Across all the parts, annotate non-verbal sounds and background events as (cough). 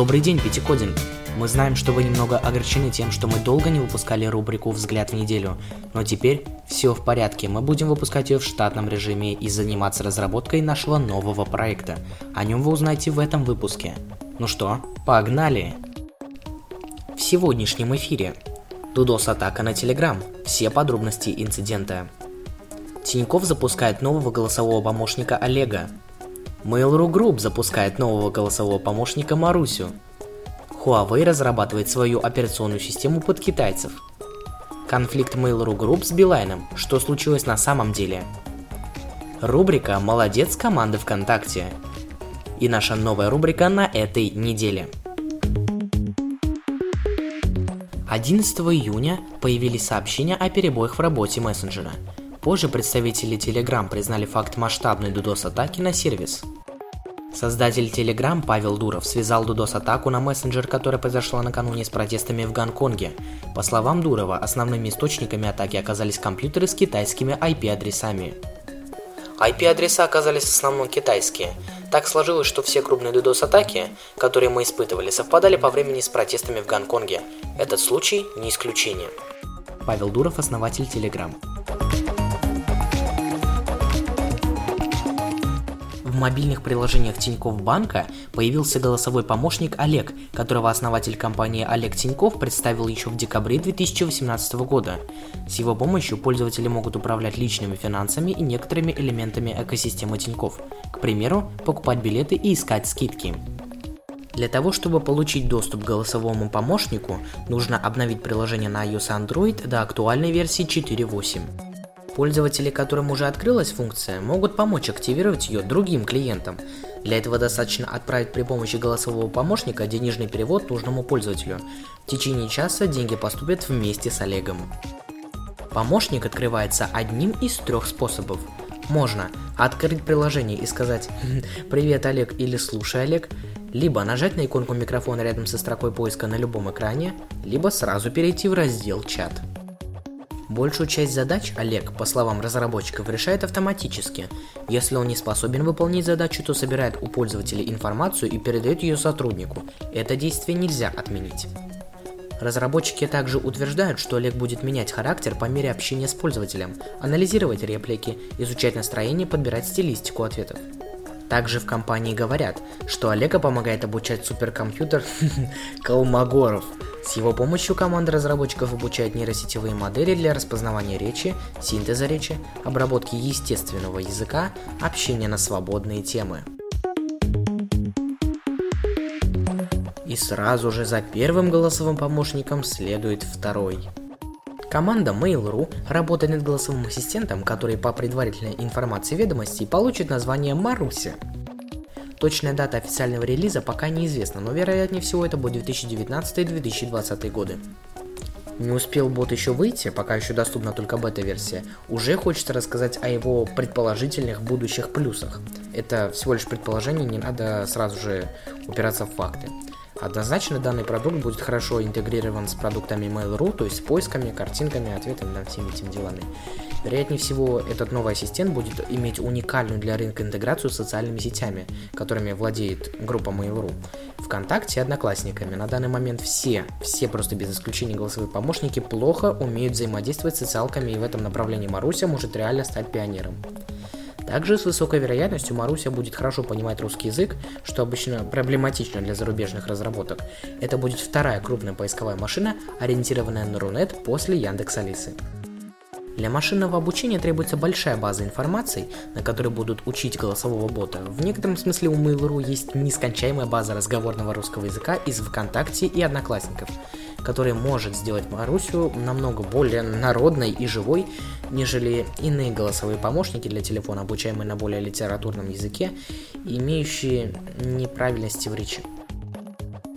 Добрый день, Пятикодинг! Мы знаем, что вы немного огорчены тем, что мы долго не выпускали рубрику «Взгляд в неделю», но теперь все в порядке, мы будем выпускать ее в штатном режиме и заниматься разработкой нашего нового проекта. О нем вы узнаете в этом выпуске. Ну что, погнали! В сегодняшнем эфире DDoS-атака на Telegram. Все подробности инцидента. Тиньков запускает нового голосового помощника Олега. Mail.ru Group запускает нового голосового помощника Марусю. Huawei разрабатывает свою операционную систему под китайцев. Конфликт Mail.ru Group с Билайном. Что случилось на самом деле? Рубрика «Молодец команды ВКонтакте». И наша новая рубрика на этой неделе. 11 июня появились сообщения о перебоях в работе мессенджера – Позже представители Telegram признали факт масштабной DDoS-атаки на сервис. Создатель Telegram Павел Дуров связал DDoS-атаку на мессенджер, которая произошла накануне с протестами в Гонконге. По словам Дурова, основными источниками атаки оказались компьютеры с китайскими IP-адресами. IP-адреса оказались в основном китайские. Так сложилось, что все крупные DDoS-атаки, которые мы испытывали, совпадали по времени с протестами в Гонконге. Этот случай не исключение. Павел Дуров, основатель Telegram. Мобильных приложениях Тинькофф Банка появился голосовой помощник Олег, которого основатель компании Олег Тиньков представил еще в декабре 2018 года. С его помощью пользователи могут управлять личными финансами и некоторыми элементами экосистемы Тинькофф. К примеру, покупать билеты и искать скидки. Для того, чтобы получить доступ к голосовому помощнику, нужно обновить приложение на iOS Android до актуальной версии 4.8. Пользователи, которым уже открылась функция, могут помочь активировать ее другим клиентам. Для этого достаточно отправить при помощи голосового помощника денежный перевод нужному пользователю. В течение часа деньги поступят вместе с Олегом. Помощник открывается одним из трех способов. Можно открыть приложение и сказать «Привет, Олег» или «Слушай, Олег», либо нажать на иконку микрофона рядом со строкой поиска на любом экране, либо сразу перейти в раздел «Чат». Большую часть задач Олег, по словам разработчиков, решает автоматически. Если он не способен выполнить задачу, то собирает у пользователя информацию и передает ее сотруднику. Это действие нельзя отменить. Разработчики также утверждают, что Олег будет менять характер по мере общения с пользователем, анализировать реплики, изучать настроение, подбирать стилистику ответов. Также в компании говорят, что Олега помогает обучать суперкомпьютер (laughs) Колмогоров – с его помощью команда разработчиков обучает нейросетевые модели для распознавания речи, синтеза речи, обработки естественного языка, общения на свободные темы. И сразу же за первым голосовым помощником следует второй. Команда Mail.ru работает над голосовым ассистентом, который по предварительной информации ведомостей получит название Маруся. Точная дата официального релиза пока неизвестна, но вероятнее всего это будет 2019-2020 годы. Не успел бот еще выйти, пока еще доступна только бета-версия, уже хочется рассказать о его предположительных будущих плюсах. Это всего лишь предположение, не надо сразу же упираться в факты. Однозначно данный продукт будет хорошо интегрирован с продуктами Mail.ru, то есть с поисками, картинками, ответами на всеми этими делами. Вероятнее всего, этот новый ассистент будет иметь уникальную для рынка интеграцию с социальными сетями, которыми владеет группа Mail.ru. ВКонтакте и Одноклассниками. На данный момент все, все просто без исключения голосовые помощники плохо умеют взаимодействовать с социалками, и в этом направлении Маруся может реально стать пионером. Также с высокой вероятностью Маруся будет хорошо понимать русский язык, что обычно проблематично для зарубежных разработок. Это будет вторая крупная поисковая машина, ориентированная на Рунет после Яндекс Алисы. Для машинного обучения требуется большая база информации, на которой будут учить голосового бота. В некотором смысле у Mail.ru есть нескончаемая база разговорного русского языка из ВКонтакте и Одноклассников, которая может сделать Марусю намного более народной и живой, нежели иные голосовые помощники для телефона, обучаемые на более литературном языке, имеющие неправильности в речи.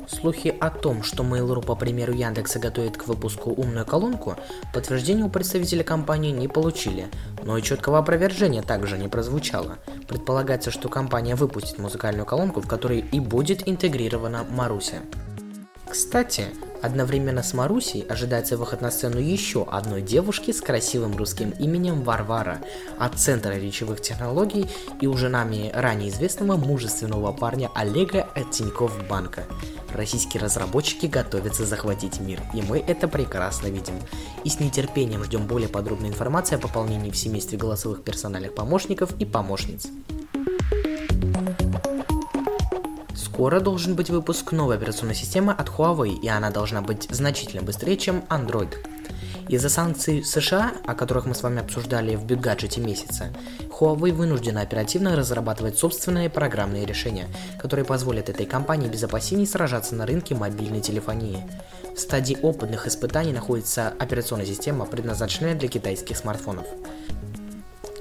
Слухи о том, что Mail.ru по примеру Яндекса готовит к выпуску умную колонку, подтверждения у представителя компании не получили, но и четкого опровержения также не прозвучало. Предполагается, что компания выпустит музыкальную колонку, в которой и будет интегрирована Маруся. Кстати, Одновременно с Марусей ожидается выход на сцену еще одной девушки с красивым русским именем Варвара от Центра речевых технологий и уже нами ранее известного мужественного парня Олега от Тинькофф Банка. Российские разработчики готовятся захватить мир, и мы это прекрасно видим. И с нетерпением ждем более подробной информации о пополнении в семействе голосовых персональных помощников и помощниц. Скоро должен быть выпуск новой операционной системы от Huawei, и она должна быть значительно быстрее, чем Android. Из-за санкций США, о которых мы с вами обсуждали в бюджете месяца, Huawei вынуждена оперативно разрабатывать собственные программные решения, которые позволят этой компании без опасений сражаться на рынке мобильной телефонии. В стадии опытных испытаний находится операционная система, предназначенная для китайских смартфонов.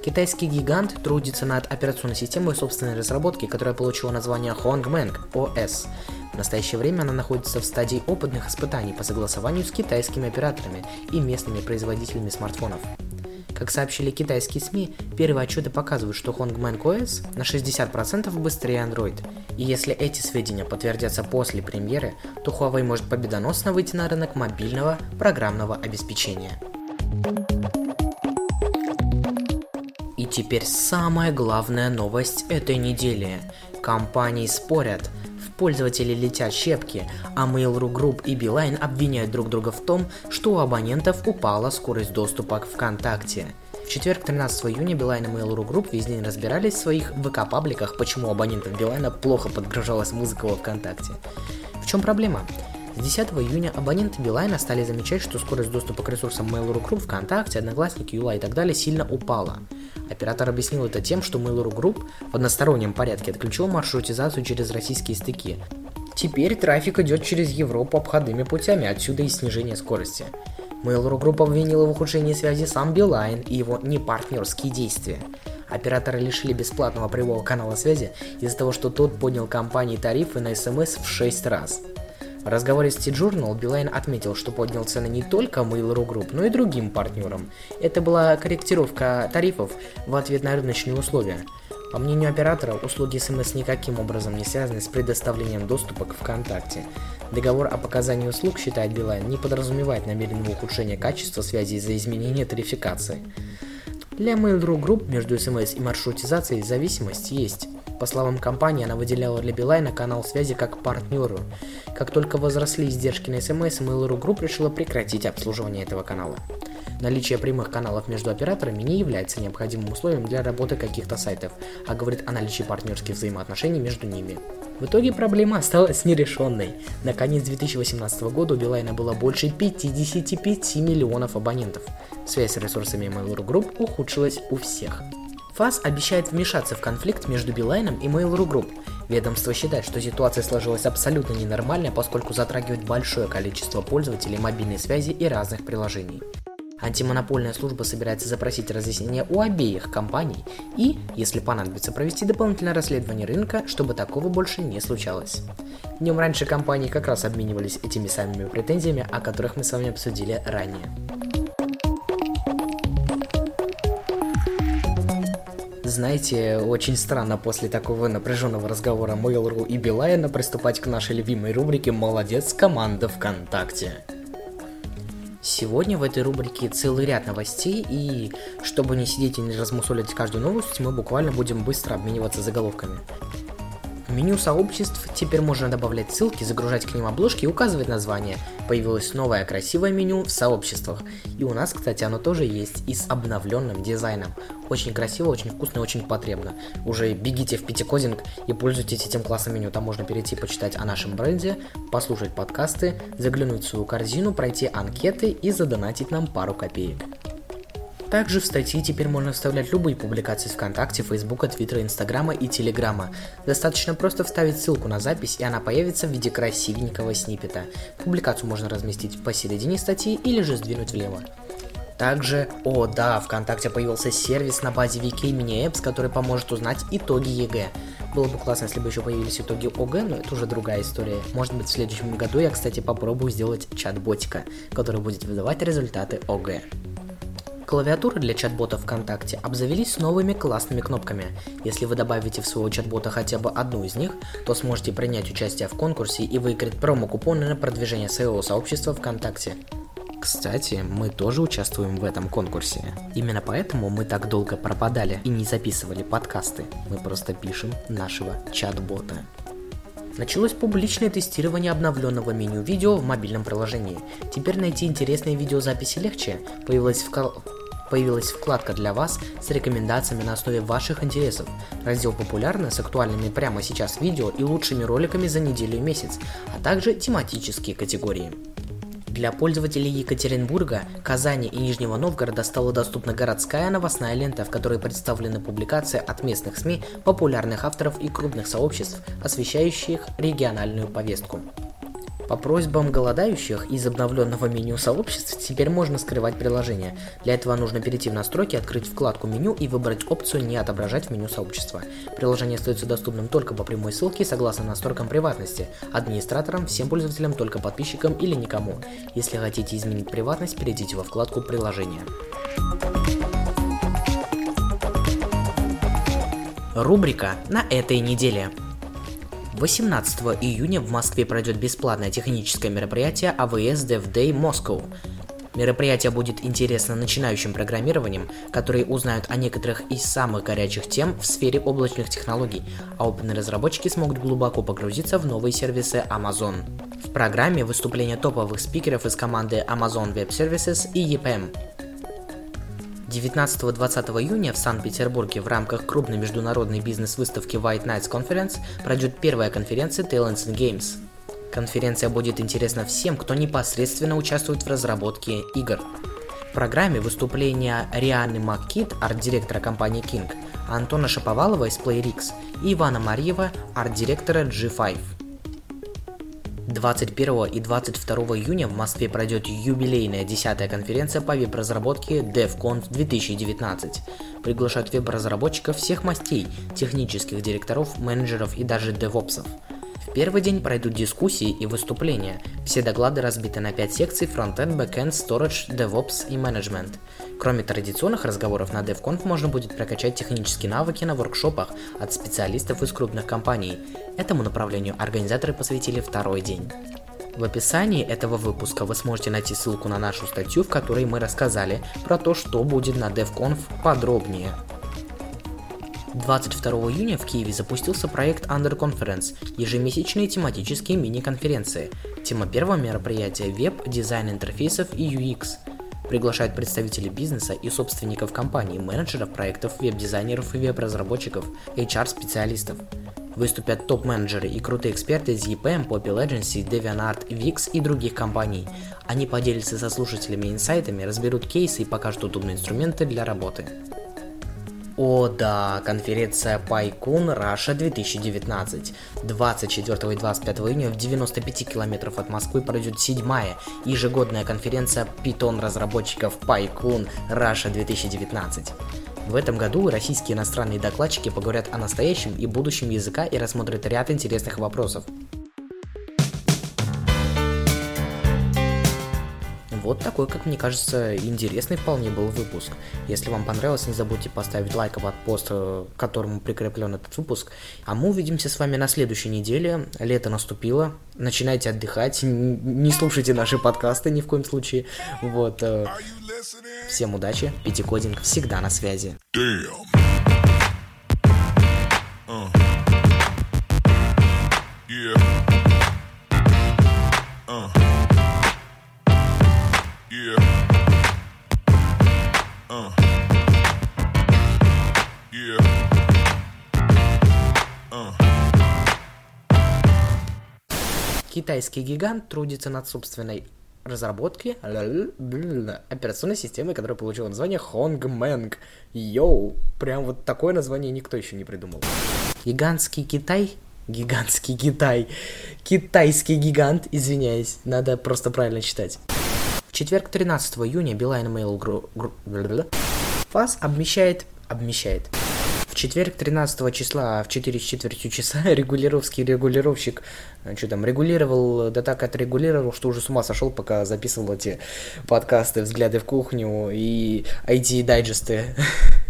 Китайский гигант трудится над операционной системой собственной разработки, которая получила название Hongmeng OS. В настоящее время она находится в стадии опытных испытаний по согласованию с китайскими операторами и местными производителями смартфонов. Как сообщили китайские СМИ, первые отчеты показывают, что Hongmeng OS на 60% быстрее Android. И если эти сведения подтвердятся после премьеры, то Huawei может победоносно выйти на рынок мобильного программного обеспечения. Теперь самая главная новость этой недели. Компании спорят, в пользователей летят щепки, а Mail.ru Group и Beeline обвиняют друг друга в том, что у абонентов упала скорость доступа к ВКонтакте. В четверг 13 июня Билайн и Mail.ru Group весь день разбирались в своих ВК-пабликах, почему у абонентов Билайна плохо подгружалась музыка во ВКонтакте. В чем проблема? С 10 июня абоненты Билайна стали замечать, что скорость доступа к ресурсам Mail.ru Group, ВКонтакте, Одноклассники, Юла и так далее сильно упала. Оператор объяснил это тем, что Mail.ru Group в одностороннем порядке отключил маршрутизацию через российские стыки. Теперь трафик идет через Европу обходными путями, отсюда и снижение скорости. Mail.ru Group обвинила в ухудшении связи сам Билайн и его непартнерские действия. Операторы лишили бесплатного прямого канала связи из-за того, что тот поднял компании тарифы на СМС в 6 раз. В разговоре с T-Journal Билайн отметил, что поднял цены не только Mail.ru Group, но и другим партнерам. Это была корректировка тарифов в ответ на рыночные условия. По мнению оператора, услуги СМС никаким образом не связаны с предоставлением доступа к ВКонтакте. Договор о показании услуг, считает Билайн, не подразумевает намеренного ухудшения качества связи из-за изменения тарификации. Для Mail.ru Group между СМС и маршрутизацией зависимость есть. По словам компании, она выделяла для Билайна канал связи как партнеру. Как только возросли издержки на СМС, Mail.ru Group решила прекратить обслуживание этого канала. Наличие прямых каналов между операторами не является необходимым условием для работы каких-то сайтов, а говорит о наличии партнерских взаимоотношений между ними. В итоге проблема осталась нерешенной. На конец 2018 года у Билайна было больше 55 миллионов абонентов. Связь с ресурсами Mail.ru Group ухудшилась у всех. ФАС обещает вмешаться в конфликт между Билайном и Mail.ru Group. Ведомство считает, что ситуация сложилась абсолютно ненормальная, поскольку затрагивает большое количество пользователей мобильной связи и разных приложений. Антимонопольная служба собирается запросить разъяснение у обеих компаний и, если понадобится, провести дополнительное расследование рынка, чтобы такого больше не случалось. Днем раньше компании как раз обменивались этими самыми претензиями, о которых мы с вами обсудили ранее. Знаете, очень странно после такого напряженного разговора Mail.ru и Билайна приступать к нашей любимой рубрике «Молодец, команда ВКонтакте». Сегодня в этой рубрике целый ряд новостей, и чтобы не сидеть и не размусолить каждую новость, мы буквально будем быстро обмениваться заголовками. Меню сообществ теперь можно добавлять ссылки, загружать к ним обложки и указывать название. Появилось новое красивое меню в сообществах. И у нас, кстати, оно тоже есть и с обновленным дизайном. Очень красиво, очень вкусно и очень потребно. Уже бегите в Пятикодинг и пользуйтесь этим классом меню. Там можно перейти почитать о нашем бренде, послушать подкасты, заглянуть в свою корзину, пройти анкеты и задонатить нам пару копеек. Также в статьи теперь можно вставлять любые публикации ВКонтакте, Фейсбука, Твиттера, Инстаграма и Телеграма. Достаточно просто вставить ссылку на запись, и она появится в виде красивенького сниппета. Публикацию можно разместить посередине статьи или же сдвинуть влево. Также, о да, ВКонтакте появился сервис на базе VK Mini Apps, который поможет узнать итоги ЕГЭ. Было бы классно, если бы еще появились итоги ОГЭ, но это уже другая история. Может быть, в следующем году я, кстати, попробую сделать чат-ботика, который будет выдавать результаты ОГЭ. Клавиатуры для чат-бота ВКонтакте обзавелись новыми классными кнопками. Если вы добавите в своего чат-бота хотя бы одну из них, то сможете принять участие в конкурсе и выиграть промо-купоны на продвижение своего сообщества ВКонтакте. Кстати, мы тоже участвуем в этом конкурсе. Именно поэтому мы так долго пропадали и не записывали подкасты. Мы просто пишем нашего чат-бота. Началось публичное тестирование обновленного меню видео в мобильном приложении. Теперь найти интересные видеозаписи легче. Появилась, вка... Появилась вкладка для вас с рекомендациями на основе ваших интересов. Раздел популярно с актуальными прямо сейчас видео и лучшими роликами за неделю и месяц, а также тематические категории. Для пользователей Екатеринбурга, Казани и Нижнего Новгорода стала доступна городская новостная лента, в которой представлены публикации от местных СМИ, популярных авторов и крупных сообществ, освещающих региональную повестку. По просьбам голодающих из обновленного меню сообществ теперь можно скрывать приложение. Для этого нужно перейти в настройки, открыть вкладку меню и выбрать опцию «Не отображать в меню сообщества». Приложение остается доступным только по прямой ссылке согласно настройкам приватности, администраторам, всем пользователям, только подписчикам или никому. Если хотите изменить приватность, перейдите во вкладку «Приложение». Рубрика на этой неделе. 18 июня в Москве пройдет бесплатное техническое мероприятие AWS Dev Day Moscow. Мероприятие будет интересно начинающим программированием, которые узнают о некоторых из самых горячих тем в сфере облачных технологий, а опытные разработчики смогут глубоко погрузиться в новые сервисы Amazon. В программе выступления топовых спикеров из команды Amazon Web Services и EPM. 19-20 июня в Санкт-Петербурге в рамках крупной международной бизнес-выставки White Nights Conference пройдет первая конференция Talents and Games. Конференция будет интересна всем, кто непосредственно участвует в разработке игр. В программе выступления Рианы Маккит, арт-директора компании King, Антона Шаповалова из PlayRix и Ивана Марьева, арт-директора G5. 21 и 22 июня в Москве пройдет юбилейная 10 конференция по веб-разработке DevConf 2019. Приглашают веб-разработчиков всех мастей, технических директоров, менеджеров и даже девопсов. В первый день пройдут дискуссии и выступления. Все доклады разбиты на 5 секций Frontend, Backend, Storage, DevOps и Management. Кроме традиционных разговоров на DevConf можно будет прокачать технические навыки на воркшопах от специалистов из крупных компаний. Этому направлению организаторы посвятили второй день. В описании этого выпуска вы сможете найти ссылку на нашу статью, в которой мы рассказали про то, что будет на DevConf подробнее. 22 июня в Киеве запустился проект Under Conference – ежемесячные тематические мини-конференции. Тема первого мероприятия – веб, дизайн интерфейсов и UX. Приглашают представителей бизнеса и собственников компаний, менеджеров проектов, веб-дизайнеров и веб-разработчиков, HR-специалистов. Выступят топ-менеджеры и крутые эксперты из EPM, Poppy Agency, DeviantArt, Wix и других компаний. Они поделятся со слушателями инсайтами, разберут кейсы и покажут удобные инструменты для работы. О да, конференция PyCon Russia 2019. 24 и 25 июня в 95 километров от Москвы пройдет седьмая ежегодная конференция Python разработчиков PyCon Russia 2019. В этом году российские иностранные докладчики поговорят о настоящем и будущем языка и рассмотрят ряд интересных вопросов. Вот такой, как мне кажется, интересный вполне был выпуск. Если вам понравилось, не забудьте поставить лайк под пост, э, к которому прикреплен этот выпуск. А мы увидимся с вами на следующей неделе. Лето наступило. Начинайте отдыхать. Не слушайте наши подкасты ни в коем случае. Вот. Э, всем удачи. Пятикодинг всегда на связи. Damn. Китайский гигант трудится над собственной разработки операционной системы, которая получила название Hongmeng. Йоу, прям вот такое название никто еще не придумал. Гигантский Китай Гигантский Китай. Китайский гигант, извиняюсь, надо просто правильно читать. В четверг 13 июня Билайн Mail Group ФАС обмещает... обмещает В четверг 13 числа в 4 с четвертью часа (laughs) регулировский регулировщик э, что там, регулировал, да так отрегулировал, что уже с ума сошел, пока записывал эти подкасты, взгляды в кухню и IT-дайджесты. (laughs)